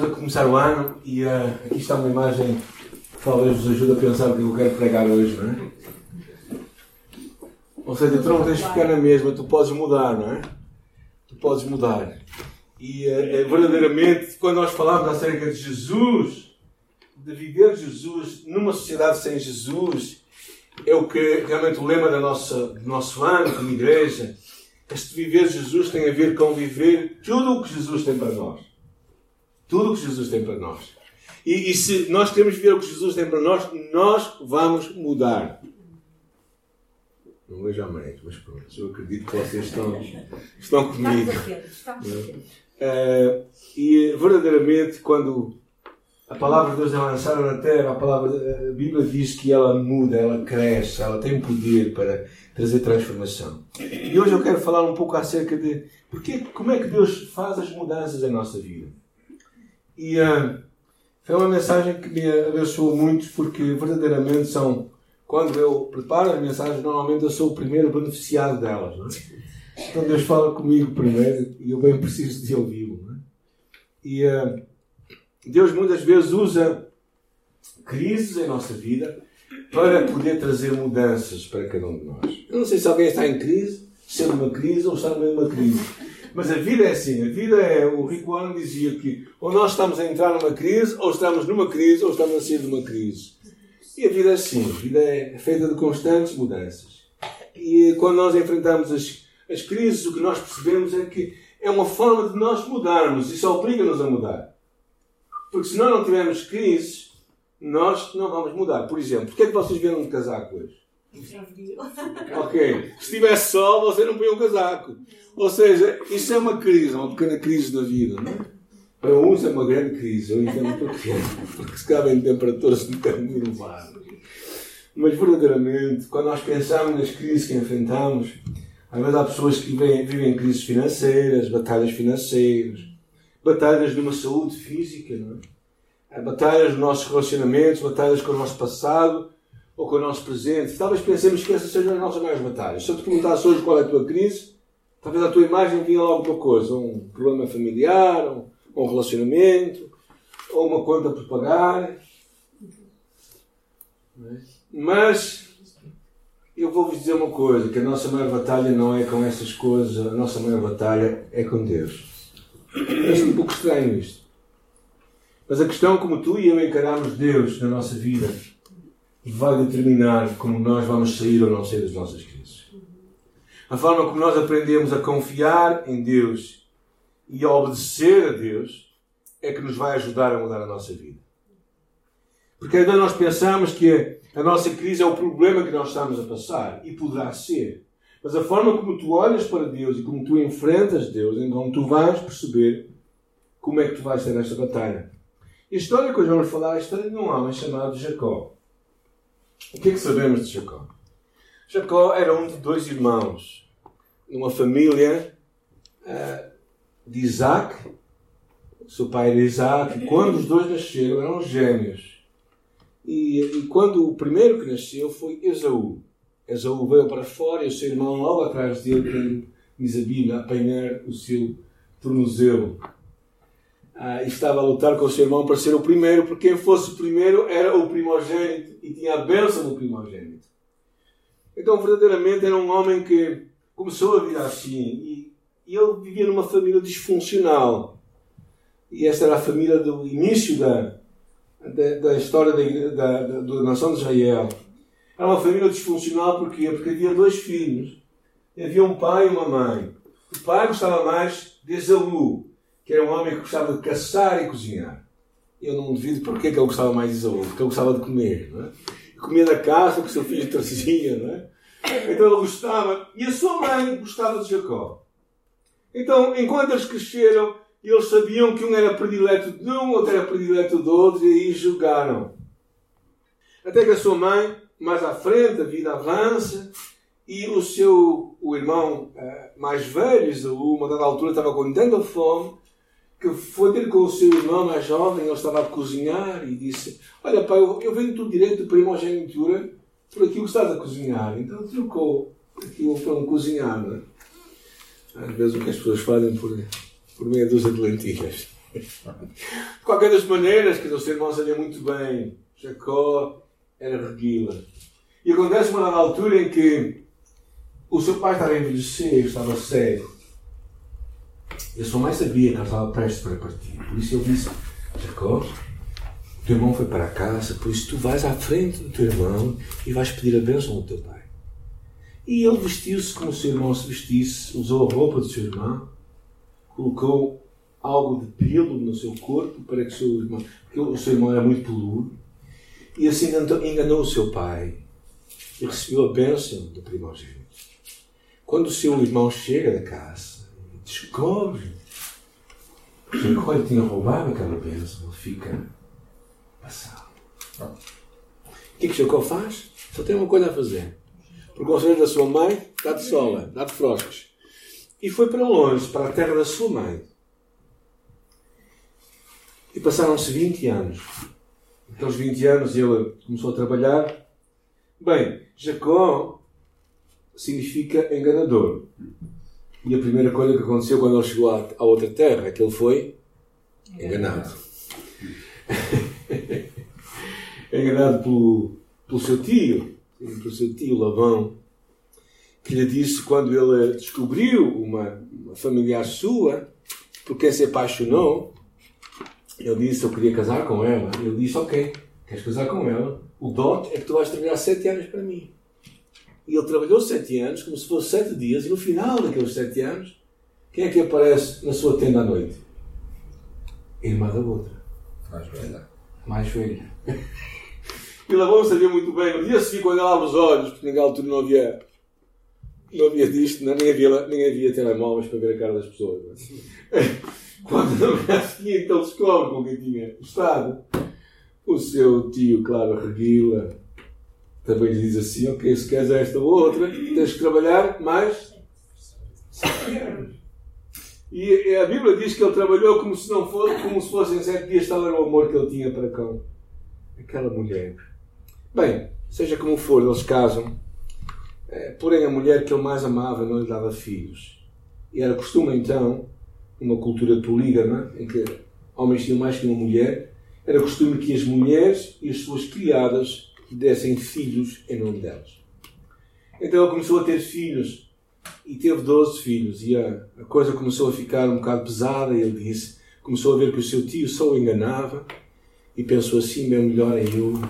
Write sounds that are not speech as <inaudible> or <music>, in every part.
estamos a começar o ano e uh, aqui está uma imagem que talvez vos ajude a pensar o que eu quero pregar hoje, não é? Ou seja, tu não tens de ficar na mesma, tu podes mudar, não é? Tu podes mudar. E uh, verdadeiramente, quando nós falamos acerca de Jesus, de viver Jesus numa sociedade sem Jesus, é o que realmente o lema da nossa, do nosso ano como igreja. Este viver Jesus tem a ver com viver tudo o que Jesus tem para nós. Tudo o que Jesus tem para nós. E, e se nós queremos ver o que Jesus tem para nós, nós vamos mudar. Não vejo a mãe, mas pronto, eu acredito que vocês estão, estão comigo. Uh, e verdadeiramente, quando a palavra de Deus é lançada na terra, a, palavra, a Bíblia diz que ela muda, ela cresce, ela tem poder para trazer transformação. E hoje eu quero falar um pouco acerca de porque, como é que Deus faz as mudanças em nossa vida. E uh, foi uma mensagem que me abençoou muito, porque verdadeiramente são. Quando eu preparo as mensagens, normalmente eu sou o primeiro beneficiado delas. É? Então Deus fala comigo primeiro e eu bem preciso de ouvi-lo. É? E uh, Deus muitas vezes usa crises em nossa vida para poder trazer mudanças para cada um de nós. Eu não sei se alguém está em crise, se é numa crise ou está no meio de uma crise. Mas a vida é assim. A vida é. O Rico Warren dizia que ou nós estamos a entrar numa crise, ou estamos numa crise, ou estamos a sair de uma crise. E a vida é assim. A vida é feita de constantes mudanças. E quando nós enfrentamos as, as crises, o que nós percebemos é que é uma forma de nós mudarmos. Isso obriga-nos a mudar. Porque se nós não tivermos crises, nós não vamos mudar. Por exemplo, porquê é que vocês viram um casaco hoje? Ok. Se tivesse sol, você não põe um casaco. Ou seja, isso é uma crise, uma pequena crise da vida. Não é? Para uns é uma grande crise. Eu entendo porquê. Porque se cabem temperaturas um bocadinho elevadas. Mas verdadeiramente, quando nós pensamos nas crises que enfrentamos, às vezes há pessoas que vivem, vivem crises financeiras, batalhas financeiras, batalhas de uma saúde física, não é? Batalhas nos nossos relacionamentos, batalhas com o nosso passado, ou com o nosso presente. Talvez pensemos que essas sejam as nossas maiores batalhas. Se eu te perguntasse hoje qual é a tua crise, talvez a tua imagem vinha logo uma coisa: um problema familiar, um, um relacionamento, ou uma conta por pagar. Mas eu vou-vos dizer uma coisa: que a nossa maior batalha não é com essas coisas, a nossa maior batalha é com Deus. É um pouco estranho isto. Mas a questão como tu e eu encaramos Deus na nossa vida vai determinar como nós vamos sair ou não sair das nossas crises. A forma como nós aprendemos a confiar em Deus e a obedecer a Deus é que nos vai ajudar a mudar a nossa vida. Porque ainda nós pensamos que a nossa crise é o problema que nós estamos a passar e poderá ser. Mas a forma como tu olhas para Deus e como tu enfrentas Deus, então tu vais perceber como é que tu vais ter esta batalha. a história que hoje vamos falar é a história de um homem chamado Jacó. O que é que sabemos de Jacó? Jacó era um de dois irmãos, numa família uh, de Isaac. Seu pai era Isaac. Quando os dois nasceram, eram gêmeos. E, e quando o primeiro que nasceu foi Esaú. Esaú veio para fora e o seu irmão logo atrás dele, diz Bíblia, a apanhar o seu tornozelo ah, estava a lutar com o seu irmão para ser o primeiro, porque quem fosse o primeiro era o primogênito e tinha a bênção do primogênito. Então, verdadeiramente, era um homem que começou a vida assim e, e ele vivia numa família disfuncional. E esta era a família do início da, da, da história da, da, da, nação de Israel. Era uma família disfuncional porque, porque havia dois filhos. Havia um pai e uma mãe. O pai gostava mais de Esaú, que era um homem que gostava de caçar e cozinhar. Eu não duvido porque é que ele gostava mais de Isaú, porque ele gostava de comer. Não é? Comia na caça que o seu filho trazia. Não é? Então ele gostava. E a sua mãe gostava de Jacó. Então, enquanto eles cresceram, eles sabiam que um era predileto de um, outro era predileto do outro, e aí jogaram. Até que a sua mãe, mais à frente, a vida avança, e o seu o irmão uh, mais velho, Isaú, uma dada altura, estava com tanta fome que foi ter com o seu irmão mais jovem, ele estava a cozinhar e disse: Olha, pai, eu, eu venho tudo direito de primogenitura por aquilo que estás a cozinhar. Então trocou aquilo para um cozinhar. É? Às vezes o que as pessoas fazem por, por meia dúzia de lentilhas. De qualquer das maneiras, que o seu irmão sabia muito bem, Jacó era reguila. E acontece uma altura em que o seu pai estava a envelhecer, estava cego. E a sua mãe sabia que ela estava prestes para partir. Por isso ele disse: Jacó, teu irmão foi para casa, por isso tu vais à frente do teu irmão e vais pedir a bênção ao teu pai. E ele vestiu-se como o seu irmão se vestisse, usou a roupa do seu irmão, colocou algo de pelo no seu corpo para que o seu irmão, porque o seu irmão era muito peludo, e assim enganou, o seu pai e recebeu a bênção do primogênito. Quando o seu irmão chega da casa descobre que Jacó tinha roubado aquela bênção, ele fica passado. O que é que Jacó faz? Só tem uma coisa a fazer. Por conselho da sua mãe, dá de sola, dá de froscos. E foi para longe, para a terra da sua mãe. E passaram-se 20 anos. Aqueles 20 anos ele começou a trabalhar. Bem, Jacó significa enganador. E a primeira coisa que aconteceu quando ele chegou à, outra terra é que ele foi enganado. <laughs> enganado pelo, pelo seu tio, pelo seu tio Labão, que lhe disse quando ele descobriu uma, uma familiar sua, por quem se apaixonou, ele disse: Eu queria casar com ela. Ele disse: Ok, queres casar com ela? O dote é que tu vais trabalhar sete anos para mim. E ele trabalhou sete anos, como se fosse sete dias, e no final daqueles sete anos, quem é que aparece na sua tenda à noite? A irmã da outra. Mais velha. Mais velha. E Labão sabia muito bem, no dia seguinte, quando ele abre os olhos, porque naquela altura não havia, não havia disto, não, nem, havia, nem havia telemóveis para ver a cara das pessoas. <laughs> Quando no dia seguinte ele descobre com quem tinha estado, o seu tio, claro, reguila, também lhe diz assim: Ok, se queres esta ou outra, tens que trabalhar mais E a Bíblia diz que ele trabalhou como se não fosse, como se fossem sete dias, tal era o amor que ele tinha para com aquela mulher. Bem, seja como for, eles casam. É, porém, a mulher que ele mais amava não lhe dava filhos. E era costume então uma cultura polígama, em que homens tinham mais que uma mulher, era costume que as mulheres e as suas criadas dessem filhos em nome delas. Então ele começou a ter filhos e teve 12 filhos e a, a coisa começou a ficar um bocado pesada e ele disse, começou a ver que o seu tio só o enganava e pensou assim, bem melhor é eu,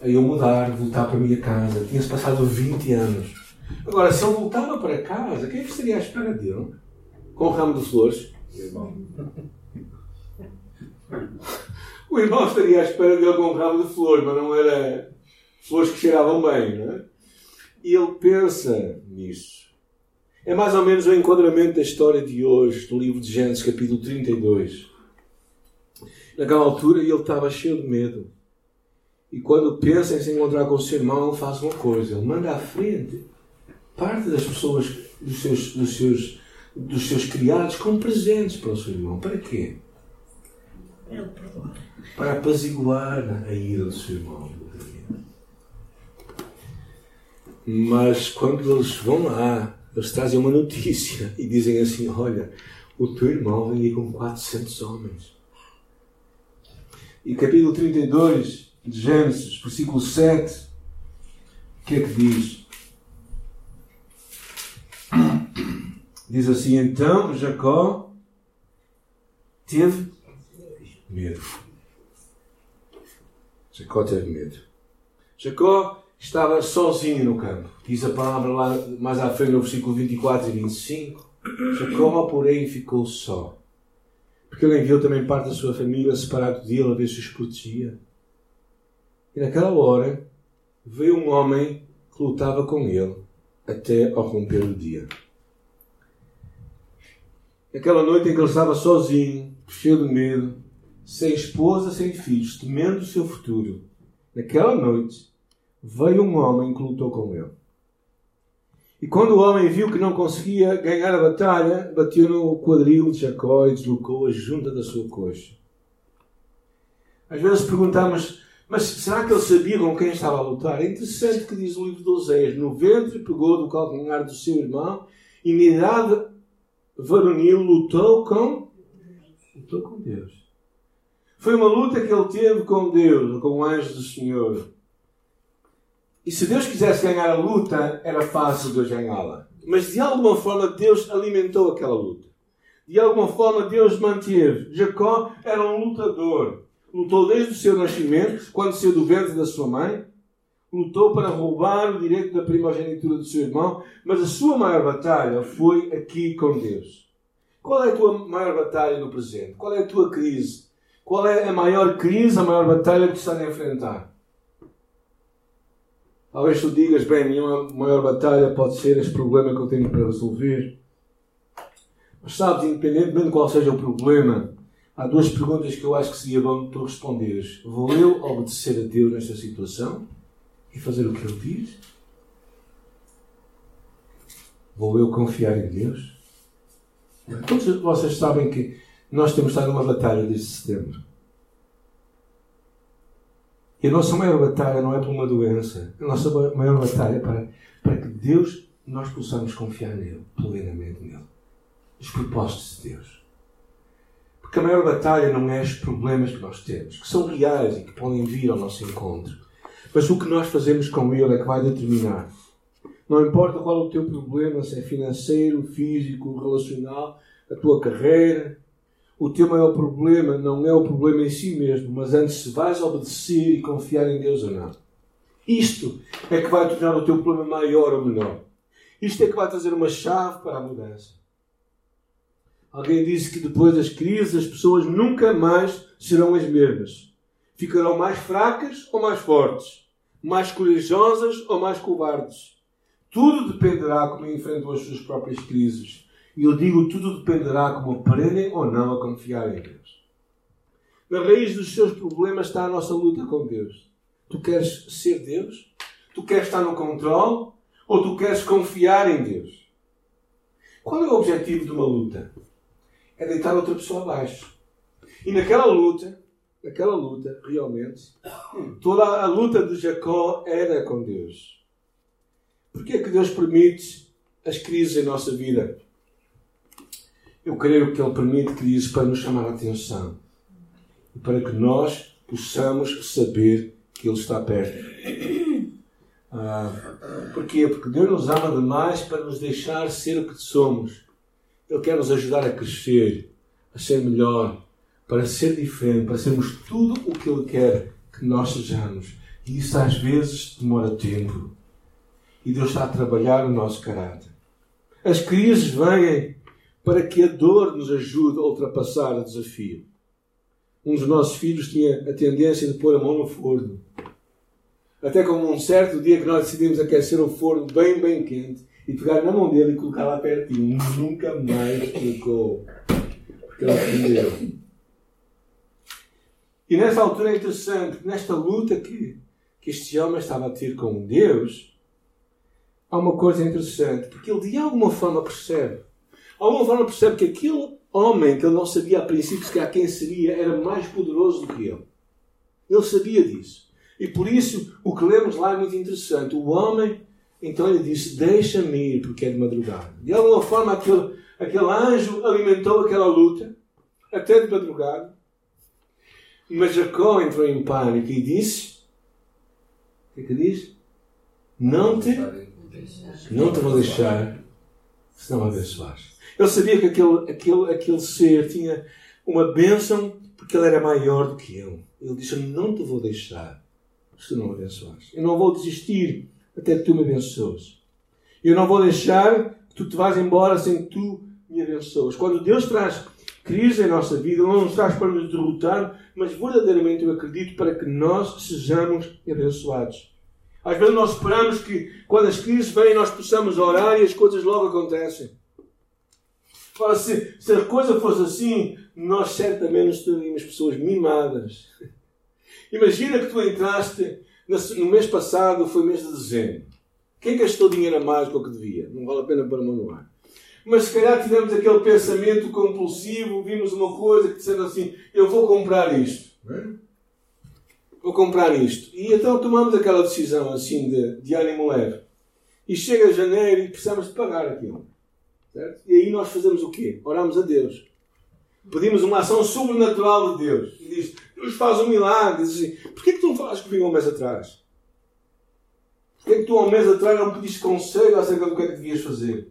é eu mudar, voltar para a minha casa. Tinha-se passado 20 anos. Agora, se ele voltava para casa, quem é que estaria à espera dele? com um ramo de flores. <laughs> O irmão estaria à espera dele com um ramo de flores, mas não era flores que cheiravam bem, não é? E ele pensa nisso. É mais ou menos o enquadramento da história de hoje, do livro de Gênesis, capítulo 32. Naquela altura ele estava cheio de medo. E quando pensa em se encontrar com o seu irmão, ele faz uma coisa: ele manda à frente parte das pessoas, dos seus, dos seus dos seus criados como presentes para o seu irmão. Para quê? Para apaziguar a ira do seu irmão. Mas quando eles vão lá, eles trazem uma notícia e dizem assim: Olha, o teu irmão vem aí com 400 homens. E capítulo 32 de Gênesis, versículo 7, o que é que diz? Diz assim: então Jacó teve medo. Jacó teve medo. Jacó estava sozinho no campo. Diz a palavra lá mais à frente no versículo 24 e 25. Jacó, porém, ficou só. Porque ele enviou também parte da sua família separado dele a ver se os protegia. E naquela hora veio um homem que lutava com ele até ao romper do dia. Aquela noite em que ele estava sozinho, cheio de medo, sem esposa, sem filhos, temendo o seu futuro. Naquela noite, veio um homem que lutou com ele. E quando o homem viu que não conseguia ganhar a batalha, bateu no quadril de Jacó e deslocou a junta da sua coxa. Às vezes perguntamos, mas será que ele sabia com quem estava a lutar? É interessante que diz o livro de Oséias: No ventre pegou do calcanhar do seu irmão e na idade varonil lutou com Lutou com Deus. Foi uma luta que ele teve com Deus, com o anjo do Senhor. E se Deus quisesse ganhar a luta, era fácil Deus ganhá-la. Mas de alguma forma Deus alimentou aquela luta. De alguma forma Deus manteve. Jacó era um lutador. Lutou desde o seu nascimento, quando saiu do ventre da sua mãe. Lutou para roubar o direito da primogenitura do seu irmão. Mas a sua maior batalha foi aqui com Deus. Qual é a tua maior batalha no presente? Qual é a tua crise? Qual é a maior crise, a maior batalha que estás a enfrentar? Talvez tu digas, bem, minha maior batalha pode ser este problema que eu tenho para resolver. Mas sabes, independentemente de qual seja o problema, há duas perguntas que eu acho que seria bom tu responderes. Vou eu obedecer a Deus nesta situação e fazer o que Ele diz? Vou eu confiar em Deus? Todos vocês sabem que nós temos estado numa batalha desde setembro. E a nossa maior batalha não é por uma doença. A nossa maior batalha é para, para que Deus, nós possamos confiar nele, plenamente nele. Os propósitos de Deus. Porque a maior batalha não é os problemas que nós temos, que são reais e que podem vir ao nosso encontro. Mas o que nós fazemos com ele é que vai determinar não importa qual é o teu problema, se é financeiro, físico, relacional, a tua carreira. O teu maior problema não é o problema em si mesmo, mas antes se vais obedecer e confiar em Deus ou não. Isto é que vai tornar o teu problema maior ou menor. Isto é que vai trazer uma chave para a mudança. Alguém disse que depois das crises as pessoas nunca mais serão as mesmas. Ficarão mais fracas ou mais fortes, mais corajosas ou mais covardes tudo dependerá como enfrentam as suas próprias crises. E eu digo, tudo dependerá como aprendem ou não a confiar em Deus. Na raiz dos seus problemas está a nossa luta com Deus. Tu queres ser Deus? Tu queres estar no controle? Ou tu queres confiar em Deus? Qual é o objetivo de uma luta? É deitar outra pessoa abaixo. E naquela luta, naquela luta, realmente, toda a luta de Jacó era com Deus. Porquê é que Deus permite as crises em nossa vida? Eu creio que Ele permite crises para nos chamar a atenção e para que nós possamos saber que Ele está perto. Ah, porquê? Porque Deus nos ama demais para nos deixar ser o que somos. Ele quer nos ajudar a crescer, a ser melhor, para ser diferente, para sermos tudo o que Ele quer que nós sejamos. E isso às vezes demora tempo e Deus está a trabalhar o nosso caráter. As crises vêm para que a dor nos ajude a ultrapassar o desafio. Um dos nossos filhos tinha a tendência de pôr a mão no forno. Até como um certo dia que nós decidimos aquecer o forno bem, bem quente e pegar na mão dele e colocar lá pertinho. Nunca mais colocou. Porque ele aprendeu. E nessa altura é interessante, nesta luta que, que este homem estava a ter com Deus, há uma coisa interessante, porque ele de alguma forma percebe. De alguma forma percebe que aquele homem que ele não sabia a princípio sequer quem seria era mais poderoso do que ele. Ele sabia disso. E por isso o que lemos lá é muito interessante. O homem, então ele disse: Deixa-me ir, porque é de madrugada. De alguma forma aquele, aquele anjo alimentou aquela luta, até de madrugada. Mas Jacó entrou em pânico e disse: O que é que diz? Não te não te vou deixar se não abençoares. Ele sabia que aquele, aquele, aquele ser tinha uma bênção porque ele era maior do que ele. Ele disse: Não te vou deixar se não abençoares. Eu não vou desistir até que tu me abençoes. Eu não vou deixar que tu te vás embora sem que tu me abençoes. Quando Deus traz crise em nossa vida, Ele não nos traz para nos derrotar, mas verdadeiramente eu acredito para que nós sejamos abençoados. Às vezes nós esperamos que quando as crises vêm nós possamos orar e as coisas logo acontecem. Ora, se, se a coisa fosse assim, nós certamente teríamos pessoas mimadas. Imagina que tu entraste no mês passado, foi mês de dezembro. Quem gastou dinheiro a mais do que devia? Não vale a pena para manuar. Mas se calhar tivemos aquele pensamento compulsivo, vimos uma coisa que dissemos assim: eu vou comprar isto. É? vou comprar isto. E então tomamos aquela decisão assim de, de ânimo leve. E chega janeiro e precisamos de pagar aquilo. Certo? E aí nós fazemos o quê? Oramos a Deus. Pedimos uma ação sobrenatural de Deus. E diz, Deus faz um milagre. Diz assim, porquê que tu não falas comigo há um mês atrás? Porquê que tu há um mês atrás não pediste conselho acerca do que é que devias fazer?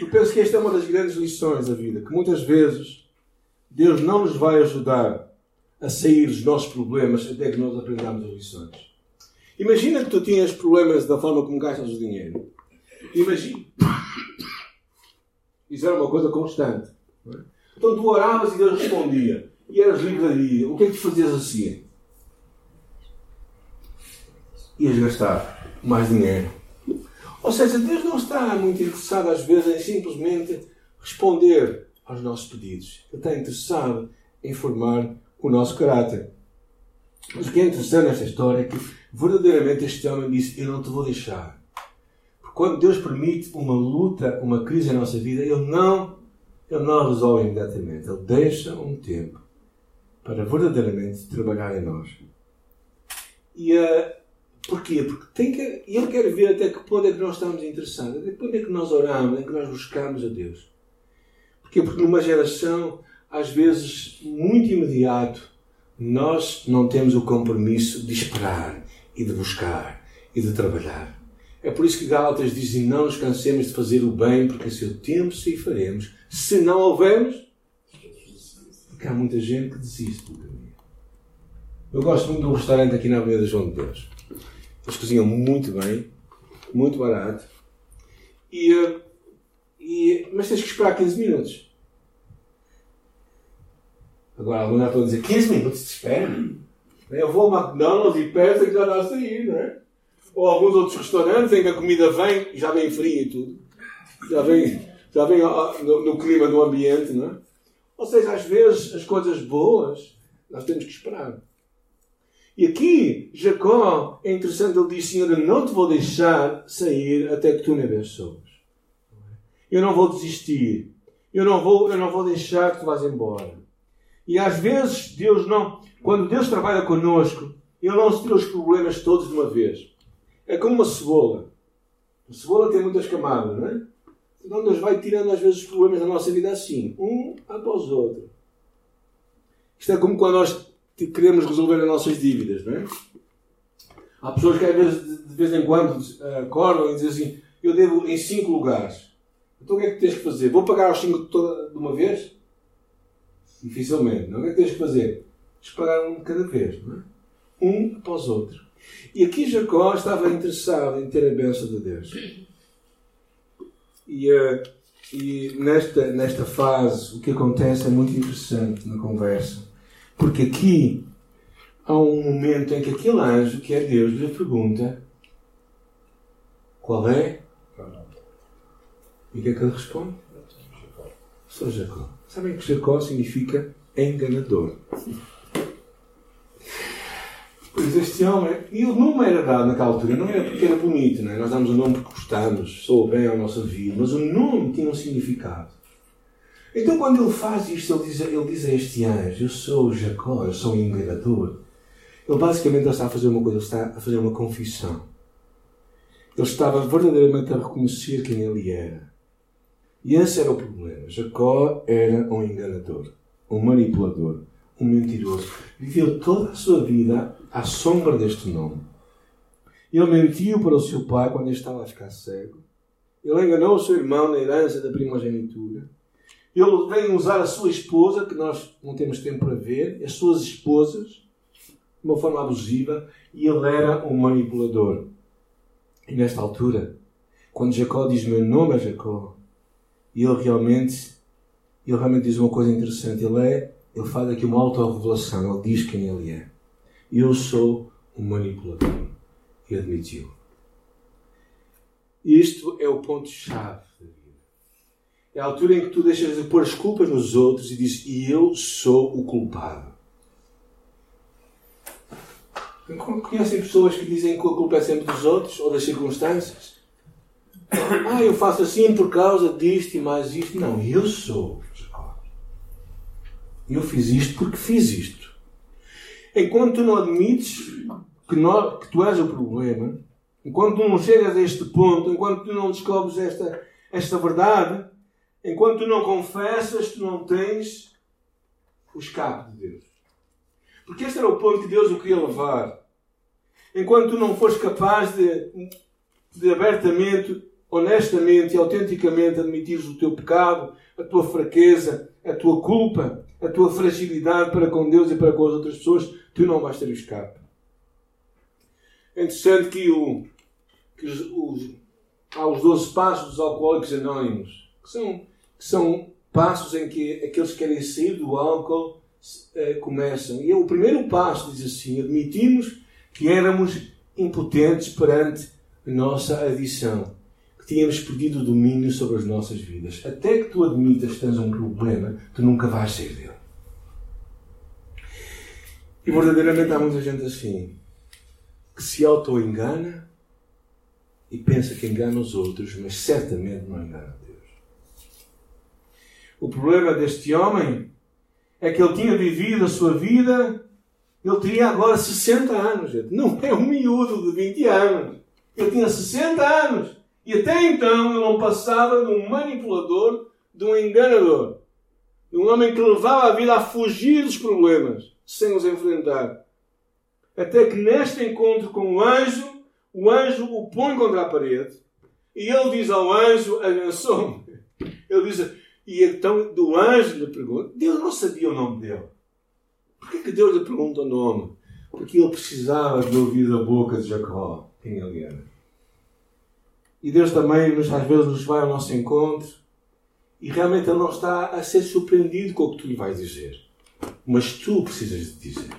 Eu penso que esta é uma das grandes lições da vida. Que muitas vezes Deus não nos vai ajudar a sair dos nossos problemas até que nós aprendamos as lições. Imagina que tu tinhas problemas da forma como gastas o dinheiro. Imagina. Isso era uma coisa constante. Então tu oravas e Deus respondia. E eras livraria. O que é que tu fazias assim? Ias gastar mais dinheiro. Ou seja, Deus não está muito interessado às vezes em simplesmente responder aos nossos pedidos. Ele está interessado em formar o nosso caráter. Mas o que é interessante nesta história é que verdadeiramente este homem disse: Eu não te vou deixar. Quando Deus permite uma luta, uma crise na nossa vida, Ele não, ele não resolve imediatamente. Ele deixa um tempo para verdadeiramente trabalhar em nós. E uh, porquê? Porque tem que, Ele quer ver até que ponto é que nós estamos interessados, até que ponto é que nós oramos, é que nós buscamos a Deus. Porquê? Porque numa geração, às vezes, muito imediato, nós não temos o compromisso de esperar e de buscar e de trabalhar. É por isso que Gálatas dizem: Não nos cansemos de fazer o bem, porque a seu tempo se faremos. Se não houvermos, porque há muita gente que desiste do caminho. Eu gosto muito de um restaurante aqui na Avenida João de Deus. Eles cozinham muito bem, muito barato. E, e, mas tens que esperar 15 minutos. Agora, alguns já estão a dizer 15 minutos de espera. Eu vou ao McDonald's e peço que já está a sair, não é? Ou alguns outros restaurantes em que a comida vem já vem fria e tudo. Já vem, já vem no, no clima do ambiente, não é? Ou seja, às vezes as coisas boas nós temos que esperar. E aqui, Jacó, é interessante, ele diz: Senhor, eu não te vou deixar sair até que tu me abençoes. Eu não vou desistir. Eu não vou, eu não vou deixar que tu vás embora. E às vezes Deus não, quando Deus trabalha connosco, Ele não se tira os problemas todos de uma vez. É como uma cebola. A cebola tem muitas camadas, não é? Então Deus vai tirando às vezes os problemas da nossa vida assim, um após o outro. Isto é como quando nós queremos resolver as nossas dívidas, não é? Há pessoas que às vezes, de vez em quando, acordam e dizem assim: Eu devo em cinco lugares. Então o que é que tens que fazer? Vou pagar os cinco de uma vez? Dificilmente. Não? O que é que tens que fazer? Esperar um de cada vez. Não é? Um após outro. E aqui Jacó estava interessado em ter a bênção de Deus. E, uh, e nesta, nesta fase o que acontece é muito interessante na conversa. Porque aqui há um momento em que aquele anjo, que é Deus, lhe pergunta qual é? E o que é que ele responde? Sou Jacó. Sabem que Jacó significa enganador. Este homem, e o nome era dado naquela altura, não era porque era bonito, não é? nós damos o nome porque gostamos, sou bem à nossa vida, mas o nome tinha um significado. Então quando ele faz isto, ele diz, ele diz a este anjo, eu sou Jacó, eu sou um enganador. Ele basicamente está a fazer uma coisa, ele está a fazer uma confissão. Ele estava verdadeiramente a reconhecer quem ele era. E esse era o problema. Jacó era um enganador, um manipulador, um mentiroso. Viveu toda a sua vida à sombra deste nome. Ele mentiu para o seu pai quando ele estava a ficar cego. Ele enganou o seu irmão na herança da primogenitura. Ele vem usar a sua esposa, que nós não temos tempo para ver, as suas esposas, de uma forma abusiva, e ele era um manipulador. E nesta altura, quando Jacó diz: Meu nome é Jacó, ele realmente, ele realmente diz uma coisa interessante. Ele é, ele faz aqui uma autorrevelação. Ele diz quem ele é. Eu sou um manipulador. E admitiu. Isto é o ponto-chave da vida. É a altura em que tu deixas de pôr as culpas nos outros e dizes: E eu sou o culpado. Conhecem pessoas que dizem que a culpa é sempre dos outros ou das circunstâncias? Ah, eu faço assim por causa disto e mais isto. Não, eu sou. Eu fiz isto porque fiz isto. Enquanto tu não admites que, que tu és o problema, enquanto tu não chegas a este ponto, enquanto tu não descobres esta, esta verdade, enquanto tu não confessas, tu não tens o escape de Deus. Porque este era o ponto que Deus o queria levar. Enquanto tu não fores capaz de, de abertamente, honestamente e autenticamente admitires o teu pecado, a tua fraqueza, a tua culpa, a tua fragilidade para com Deus e para com as outras pessoas, tu não vais ter escape. É interessante que, o, que os, os, há os 12 passos dos alcoólicos anónimos, que são, que são passos em que aqueles que querem sair do álcool eh, começam. E é o primeiro passo diz assim: admitimos que éramos impotentes perante a nossa adição, que tínhamos perdido o domínio sobre as nossas vidas. Até que tu admitas que tens um problema, tu nunca vais sair dele. E verdadeiramente há muita gente assim, que se auto-engana e pensa que engana os outros, mas certamente não engana Deus. O problema deste homem é que ele tinha vivido a sua vida, ele teria agora 60 anos, gente. não é um miúdo de 20 anos. Ele tinha 60 anos. E até então ele não passava de um manipulador, de um enganador. De um homem que levava a vida a fugir dos problemas sem os enfrentar. Até que neste encontro com o anjo, o anjo o põe contra a parede e ele diz ao anjo: abençoe-me. <laughs> Ele diz, e então do anjo lhe pergunta: Deus não sabia o nome dele. Por que, que Deus lhe pergunta o nome? Porque ele precisava de ouvir da boca de Jacó quem ele era. E Deus também, às vezes, nos vai ao nosso encontro e realmente ele não está a ser surpreendido com o que tu lhe vais dizer mas tu precisas de dizer.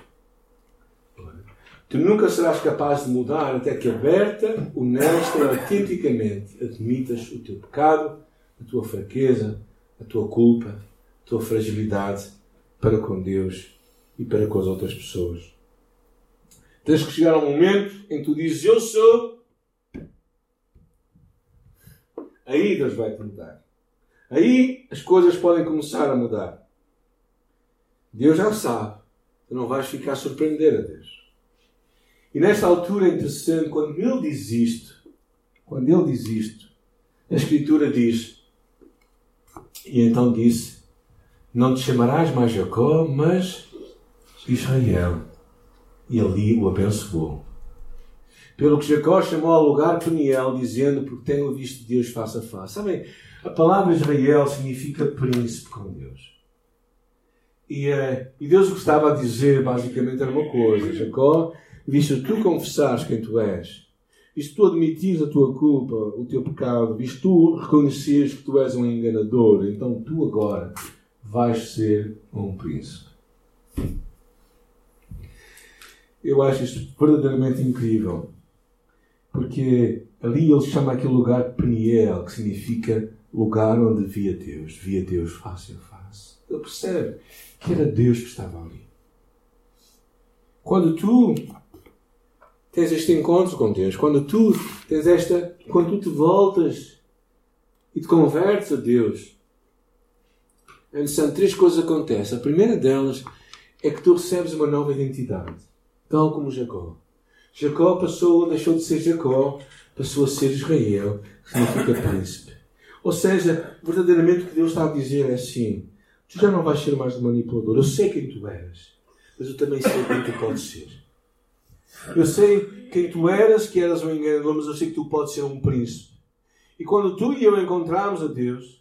Tu nunca serás capaz de mudar até que aberta, honesta e autenticamente admitas o teu pecado, a tua fraqueza, a tua culpa, a tua fragilidade para com Deus e para com as outras pessoas. Tens que chegar ao momento em que tu dizes eu sou. Aí Deus vai te mudar. Aí as coisas podem começar a mudar. Deus já sabe. Tu não vais ficar a surpreender a Deus. E nesta altura é interessante, quando ele diz isto, quando ele diz isto, a Escritura diz, e então disse, não te chamarás mais Jacó, mas Israel. E ali o abençoou. Pelo que Jacó chamou ao lugar Peniel, dizendo, porque tenho visto Deus face a face. Sabem, a palavra Israel significa príncipe com Deus. E, uh, e Deus o que estava a dizer basicamente era uma coisa: Jacó, visto tu confessares quem tu és, visto tu admitires a tua culpa, o teu pecado, visto tu reconheceres que tu és um enganador, então tu agora vais ser um príncipe. Eu acho isto verdadeiramente incrível. Porque ali ele chama aquele lugar Peniel, que significa lugar onde via Deus. Via Deus face a face. Ele percebe que era Deus que estava ali. Quando tu tens este encontro com Deus, quando tu tens esta, quando tu te voltas e te convertes a Deus, é interessante, três coisas acontecem. A primeira delas é que tu recebes uma nova identidade, tal como Jacó. Jacó passou, deixou de ser Jacó, passou a ser Israel, que significa príncipe. Ou seja, verdadeiramente o que Deus está a dizer é assim: Tu já não vais ser mais um manipulador. Eu sei quem tu eras, mas eu também sei quem tu podes ser. Eu sei quem tu eras, que eras um enganador, mas eu sei que tu podes ser um príncipe. E quando tu e eu encontrarmos a Deus,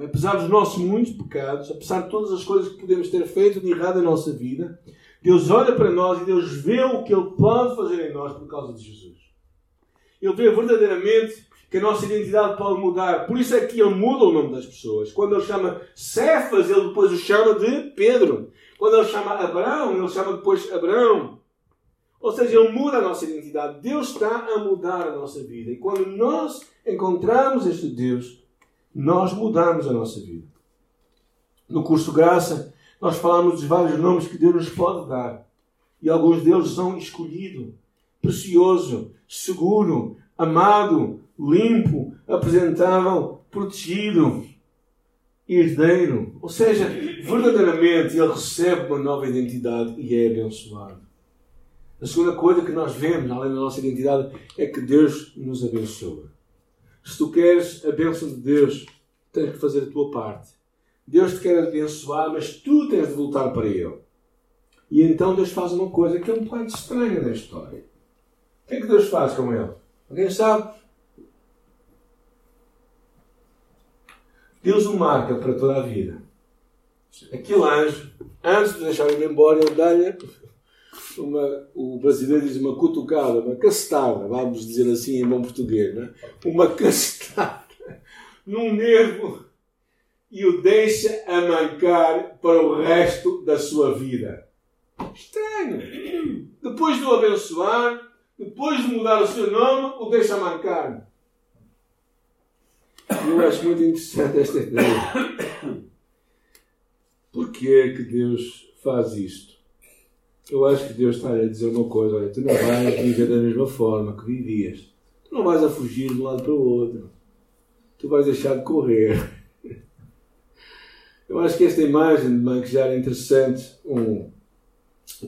é? apesar dos nossos muitos pecados, apesar de todas as coisas que podemos ter feito de errado em nossa vida, Deus olha para nós e Deus vê o que Ele pode fazer em nós por causa de Jesus. Ele vê verdadeiramente que a nossa identidade pode mudar. Por isso é que ele muda o nome das pessoas. Quando ele chama Cefas, ele depois o chama de Pedro. Quando ele chama Abraão, ele chama depois Abraão. Ou seja, ele muda a nossa identidade. Deus está a mudar a nossa vida. E quando nós encontramos este Deus, nós mudamos a nossa vida. No curso Graça, nós falamos dos vários nomes que Deus nos pode dar. E alguns deles são escolhido, precioso, seguro, amado, limpo, apresentável, protegido, herdeiro. Ou seja, verdadeiramente ele recebe uma nova identidade e é abençoado. A segunda coisa que nós vemos, além da nossa identidade, é que Deus nos abençoa. Se tu queres a bênção de Deus, tens que fazer a tua parte. Deus te quer abençoar, mas tu tens de voltar para Ele. E então Deus faz uma coisa que é um bocado estranha na história. O que é que Deus faz com ele? Alguém sabe? Deus o marca para toda a vida. Aquele anjo, antes de deixar ele embora, ele dá-lhe uma, o brasileiro diz uma cutucada, uma castada, vamos dizer assim em bom português, né? uma castada <laughs> num nervo e o deixa a mancar para o resto da sua vida. Estranho. Depois de o abençoar, depois de mudar o seu nome, o deixa mancar. Eu acho muito interessante esta ideia. Porquê é que Deus faz isto? Eu acho que Deus está a dizer uma coisa: olha, tu não vais viver da mesma forma que vivias. Tu não vais a fugir de um lado para o outro. Tu vais deixar de correr. Eu acho que esta imagem de mãe que já era interessante. Um,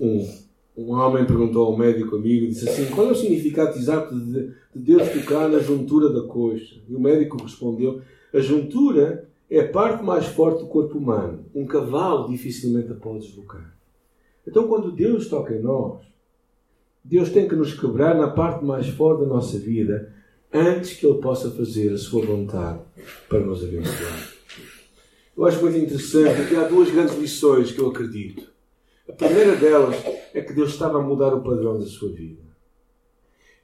um, um homem perguntou ao médico amigo, disse assim, qual é o significado exato de, de Deus tocar na juntura da coxa? E o médico respondeu, a juntura é a parte mais forte do corpo humano. Um cavalo dificilmente a pode deslocar. Então, quando Deus toca em nós, Deus tem que nos quebrar na parte mais forte da nossa vida antes que Ele possa fazer a sua vontade para nos abençoar. Eu acho muito interessante que há duas grandes lições que eu acredito. A primeira delas é que Deus estava a mudar o padrão da sua vida.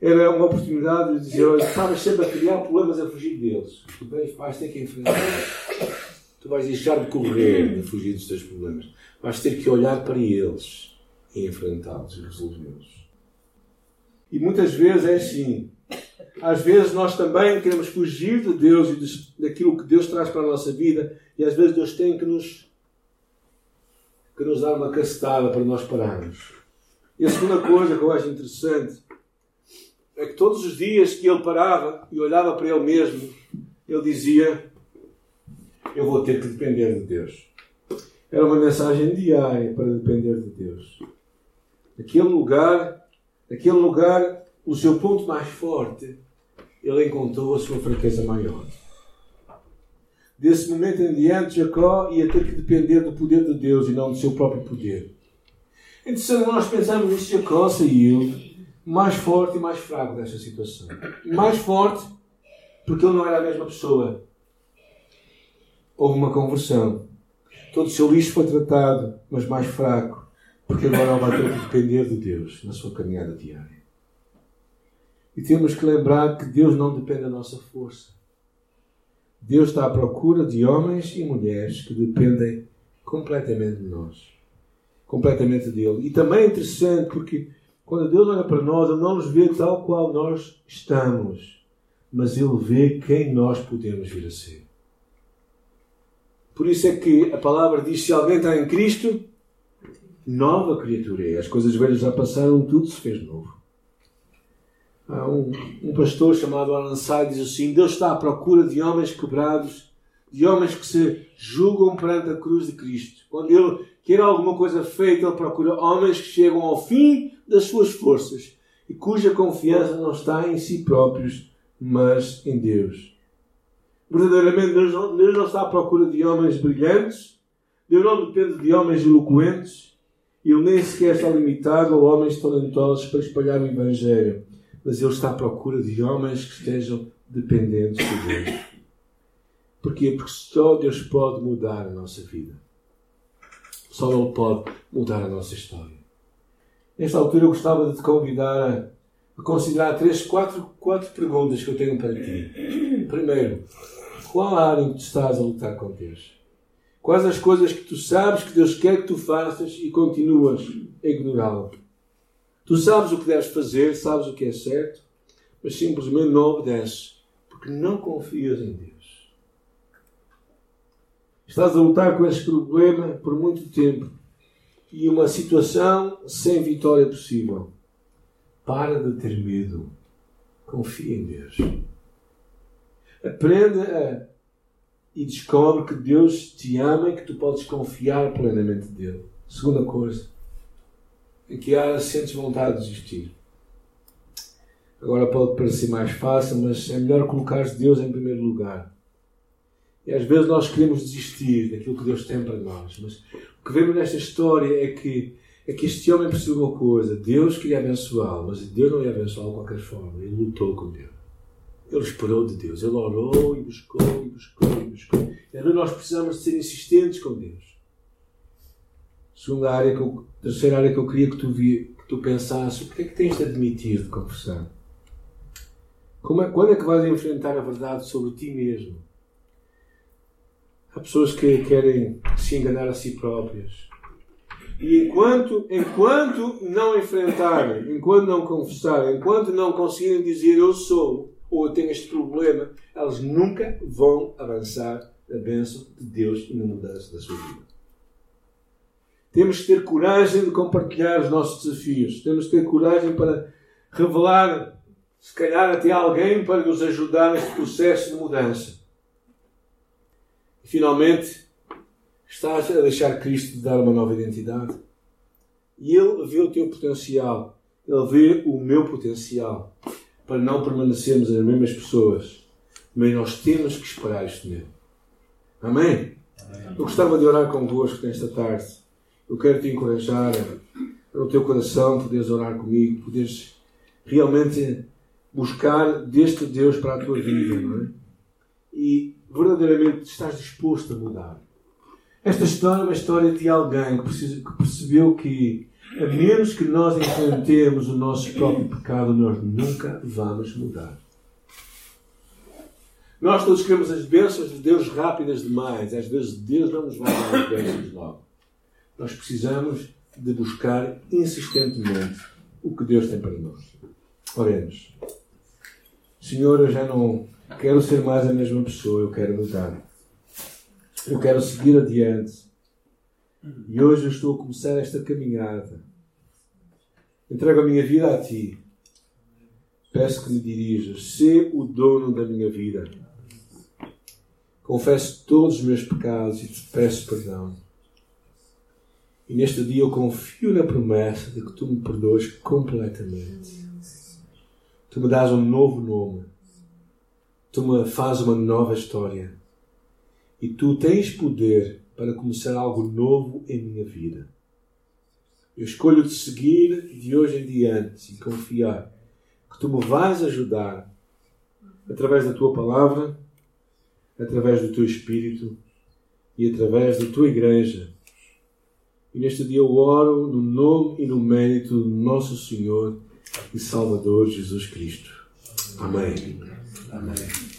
Era uma oportunidade de dizer: olha, estavas sempre a criar problemas a fugir deles. Tu vais ter que enfrentar. Tu vais deixar de correr, de fugir dos teus problemas. Vais ter que olhar para eles e enfrentá-los e resolvê-los. E muitas vezes é assim. Às vezes nós também queremos fugir de Deus e daquilo que Deus traz para a nossa vida, e às vezes Deus tem que nos, que nos dar uma cacetada para nós pararmos. E a segunda coisa que eu acho interessante é que todos os dias que ele parava e olhava para ele mesmo, ele dizia: Eu vou ter que depender de Deus. Era uma mensagem diária para depender de Deus. Aquele lugar, aquele lugar, o seu ponto mais forte, ele encontrou a sua fraqueza maior. Desse momento em diante, Jacó ia ter que depender do poder de Deus e não do seu próprio poder. Então, nós pensamos nisso, Jacó saiu mais forte e mais fraco desta situação. Mais forte porque ele não era a mesma pessoa. Houve uma conversão. Todo o seu lixo foi tratado, mas mais fraco, porque agora ele vai ter que depender de Deus na sua caminhada diária. E temos que lembrar que Deus não depende da nossa força. Deus está à procura de homens e mulheres que dependem completamente de nós. Completamente dele. E também é interessante porque quando Deus olha para nós, Ele não nos vê tal qual nós estamos, mas Ele vê quem nós podemos vir a ser. Por isso é que a palavra diz: se alguém está em Cristo, nova criatura é. As coisas velhas já passaram, tudo se fez novo. Um, um pastor chamado Alan Sá diz assim: Deus está à procura de homens quebrados, de homens que se julgam perante a cruz de Cristo. Quando Ele quer alguma coisa feita, Ele procura homens que chegam ao fim das suas forças e cuja confiança não está em si próprios, mas em Deus. Verdadeiramente, Deus não, Deus não está à procura de homens brilhantes, Deus não depende de homens eloquentes, Ele nem sequer está limitado a homens talentosos para espalhar o Evangelho mas Ele está à procura de homens que estejam dependentes de Deus. Porquê? Porque só Deus pode mudar a nossa vida. Só Ele pode mudar a nossa história. Nesta altura eu gostava de te convidar a considerar três, quatro, quatro perguntas que eu tenho para ti. Primeiro, qual a área em que tu estás a lutar com Deus? Quais as coisas que tu sabes que Deus quer que tu faças e continuas a ignorá-lo? Tu sabes o que deves fazer, sabes o que é certo, mas simplesmente não obedeces, porque não confias em Deus. Estás a lutar com esse problema por muito tempo e uma situação sem vitória possível. Para de ter medo. Confia em Deus. Aprende a, e descobre que Deus te ama e que tu podes confiar plenamente nele. Segunda coisa que há sentes vontade de desistir. Agora pode parecer mais fácil, mas é melhor colocar Deus em primeiro lugar. E às vezes nós queremos desistir daquilo que Deus tem para nós. Mas o que vemos nesta história é que, é que este homem percebeu uma coisa: Deus queria abençoá-lo, mas Deus não ia abençoá-lo de qualquer forma. Ele lutou com Deus. Ele esperou de Deus. Ele orou e buscou e buscou e buscou. E nós precisamos de ser insistentes com Deus. Segunda área que eu, terceira área que eu queria que tu, vi, que tu pensasses: o que é que tens de admitir de confessar? Como é, quando é que vais enfrentar a verdade sobre ti mesmo? Há pessoas que querem se enganar a si próprias. E enquanto, enquanto não enfrentarem, enquanto não confessarem, enquanto não conseguirem dizer eu sou ou eu tenho este problema, elas nunca vão avançar na bênção de Deus e na mudança da sua vida. Temos que ter coragem de compartilhar os nossos desafios. Temos que ter coragem para revelar, se calhar, até alguém para nos ajudar neste processo de mudança. Finalmente, estás a deixar Cristo te dar uma nova identidade. E Ele vê o teu potencial. Ele vê o meu potencial. Para não permanecermos as mesmas pessoas. Mas nós temos que esperar isto nele. Amém? Amém? Eu gostava de orar convosco nesta tarde. Eu quero te encorajar no teu coração, poderes orar comigo, poderes realmente buscar deste Deus para a tua vida, não é? E verdadeiramente estás disposto a mudar. Esta história é uma história de alguém que, percebeu que, a menos que nós enfrentemos o nosso próprio pecado, nós nunca vamos mudar. Nós todos queremos as bênçãos de Deus rápidas demais. Às vezes Deus não nos vai dar as bênçãos logo. Nós precisamos de buscar insistentemente o que Deus tem para nós. Oremos. Senhor, eu já não quero ser mais a mesma pessoa, eu quero mudar. Eu quero seguir adiante. E hoje eu estou a começar esta caminhada. Entrego a minha vida a Ti. Peço que me dirijas. Sê o dono da minha vida. Confesso todos os meus pecados e te peço perdão. E neste dia eu confio na promessa de que Tu me perdoas completamente. Tu me dás um novo nome tu me fazes uma nova história. E tu tens poder para começar algo novo em minha vida. Eu escolho te seguir de hoje em diante e confiar que tu me vais ajudar através da tua palavra, através do teu espírito e através da tua igreja. E neste dia eu oro no nome e no mérito do nosso Senhor e Salvador Jesus Cristo. Amém. Amém.